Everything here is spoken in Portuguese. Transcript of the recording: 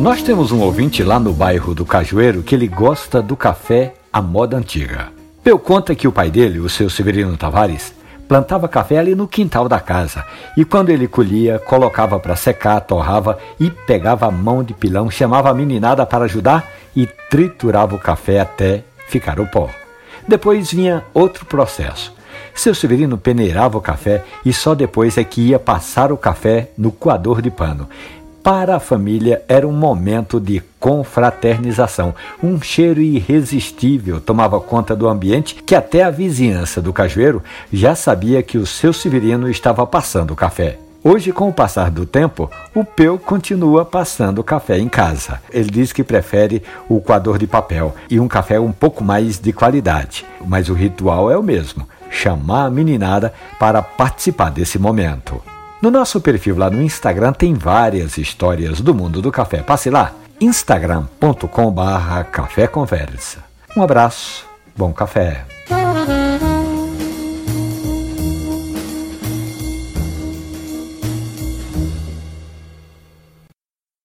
Nós temos um ouvinte lá no bairro do Cajueiro que ele gosta do café à moda antiga. Peu conta que o pai dele, o seu Severino Tavares, plantava café ali no quintal da casa e quando ele colhia, colocava para secar, torrava e pegava a mão de pilão, chamava a meninada para ajudar e triturava o café até ficar o pó. Depois vinha outro processo. Seu Severino peneirava o café e só depois é que ia passar o café no coador de pano. Para a família era um momento de confraternização. Um cheiro irresistível tomava conta do ambiente que até a vizinhança do cajueiro já sabia que o seu Severino estava passando café. Hoje, com o passar do tempo, o Peu continua passando café em casa. Ele diz que prefere o coador de papel e um café um pouco mais de qualidade, mas o ritual é o mesmo: chamar a meninada para participar desse momento. No nosso perfil lá no Instagram tem várias histórias do mundo do café. Passe lá, instagram.com/café conversa. Um abraço, bom café.